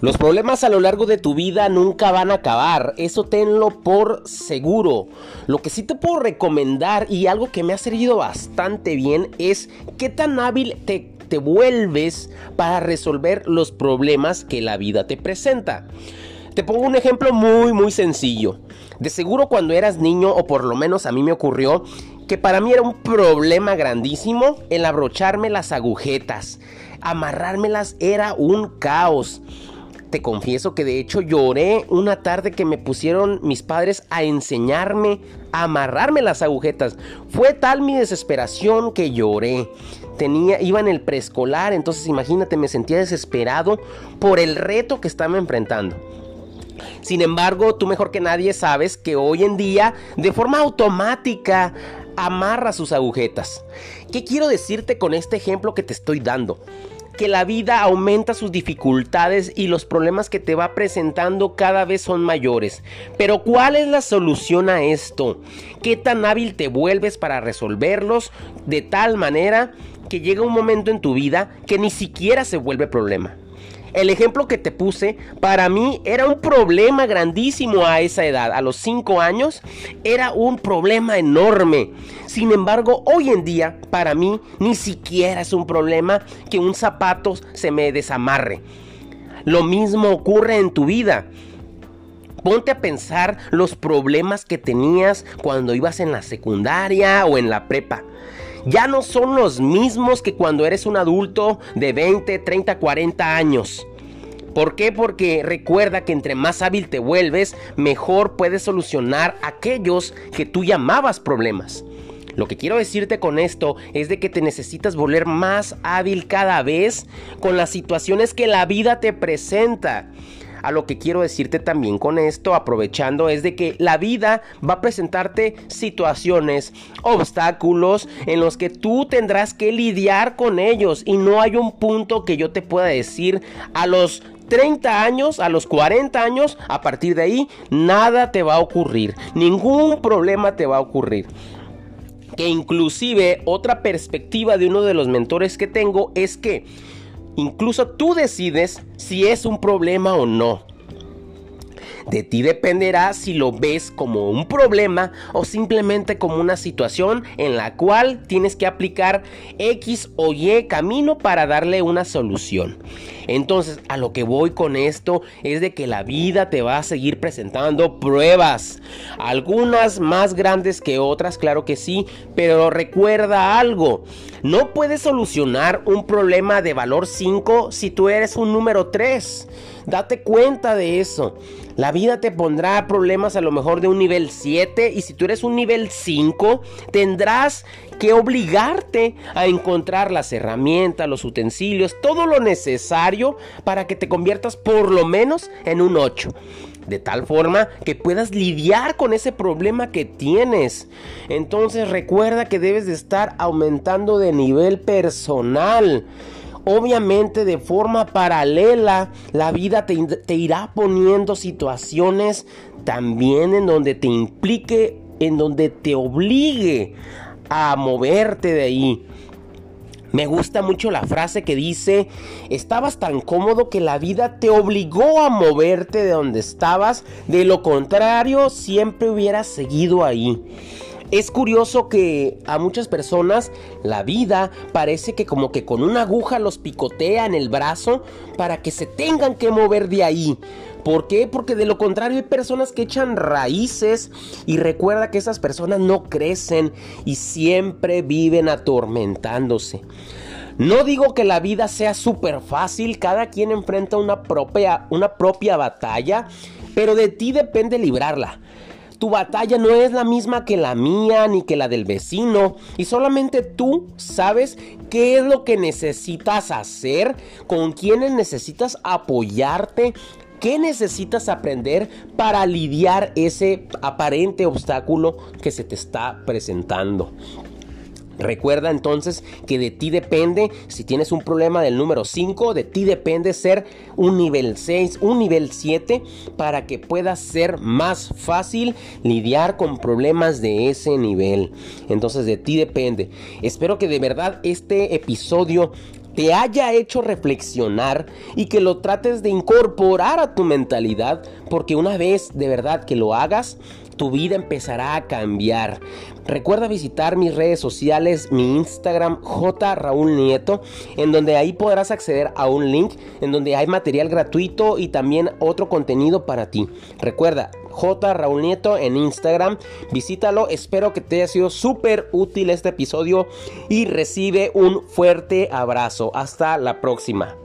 Los problemas a lo largo de tu vida nunca van a acabar, eso tenlo por seguro. Lo que sí te puedo recomendar y algo que me ha servido bastante bien es qué tan hábil te, te vuelves para resolver los problemas que la vida te presenta. Te pongo un ejemplo muy muy sencillo. De seguro cuando eras niño, o por lo menos a mí me ocurrió, que para mí era un problema grandísimo el abrocharme las agujetas. Amarrármelas era un caos. Te confieso que de hecho lloré una tarde que me pusieron mis padres a enseñarme a amarrarme las agujetas. Fue tal mi desesperación que lloré. Tenía, iba en el preescolar, entonces imagínate, me sentía desesperado por el reto que estaba enfrentando. Sin embargo, tú mejor que nadie sabes que hoy en día, de forma automática, amarra sus agujetas. ¿Qué quiero decirte con este ejemplo que te estoy dando? Que la vida aumenta sus dificultades y los problemas que te va presentando cada vez son mayores. Pero ¿cuál es la solución a esto? ¿Qué tan hábil te vuelves para resolverlos de tal manera que llega un momento en tu vida que ni siquiera se vuelve problema? El ejemplo que te puse, para mí era un problema grandísimo a esa edad. A los 5 años era un problema enorme. Sin embargo, hoy en día, para mí, ni siquiera es un problema que un zapato se me desamarre. Lo mismo ocurre en tu vida. Ponte a pensar los problemas que tenías cuando ibas en la secundaria o en la prepa ya no son los mismos que cuando eres un adulto de 20, 30, 40 años. ¿Por qué? Porque recuerda que entre más hábil te vuelves, mejor puedes solucionar aquellos que tú llamabas problemas. Lo que quiero decirte con esto es de que te necesitas volver más hábil cada vez con las situaciones que la vida te presenta. A lo que quiero decirte también con esto, aprovechando, es de que la vida va a presentarte situaciones, obstáculos en los que tú tendrás que lidiar con ellos. Y no hay un punto que yo te pueda decir a los 30 años, a los 40 años, a partir de ahí, nada te va a ocurrir, ningún problema te va a ocurrir. Que inclusive otra perspectiva de uno de los mentores que tengo es que Incluso tú decides si es un problema o no. De ti dependerá si lo ves como un problema o simplemente como una situación en la cual tienes que aplicar X o Y camino para darle una solución. Entonces, a lo que voy con esto es de que la vida te va a seguir presentando pruebas. Algunas más grandes que otras, claro que sí, pero recuerda algo. No puedes solucionar un problema de valor 5 si tú eres un número 3. Date cuenta de eso. La vida te pondrá problemas a lo mejor de un nivel 7 y si tú eres un nivel 5 tendrás que obligarte a encontrar las herramientas, los utensilios, todo lo necesario para que te conviertas por lo menos en un 8 de tal forma que puedas lidiar con ese problema que tienes. Entonces recuerda que debes de estar aumentando de nivel personal. Obviamente de forma paralela la vida te, te irá poniendo situaciones también en donde te implique, en donde te obligue a moverte de ahí. Me gusta mucho la frase que dice, estabas tan cómodo que la vida te obligó a moverte de donde estabas, de lo contrario siempre hubieras seguido ahí. Es curioso que a muchas personas la vida parece que como que con una aguja los picotea en el brazo para que se tengan que mover de ahí. ¿Por qué? Porque de lo contrario hay personas que echan raíces y recuerda que esas personas no crecen y siempre viven atormentándose. No digo que la vida sea súper fácil, cada quien enfrenta una propia, una propia batalla, pero de ti depende librarla. Tu batalla no es la misma que la mía ni que la del vecino. Y solamente tú sabes qué es lo que necesitas hacer, con quiénes necesitas apoyarte, qué necesitas aprender para lidiar ese aparente obstáculo que se te está presentando. Recuerda entonces que de ti depende, si tienes un problema del número 5, de ti depende ser un nivel 6, un nivel 7, para que pueda ser más fácil lidiar con problemas de ese nivel. Entonces de ti depende. Espero que de verdad este episodio te haya hecho reflexionar y que lo trates de incorporar a tu mentalidad, porque una vez de verdad que lo hagas, tu vida empezará a cambiar. Recuerda visitar mis redes sociales, mi Instagram J Raúl Nieto, en donde ahí podrás acceder a un link en donde hay material gratuito y también otro contenido para ti. Recuerda, J Raúl Nieto en Instagram, visítalo, espero que te haya sido súper útil este episodio y recibe un fuerte abrazo. Hasta la próxima.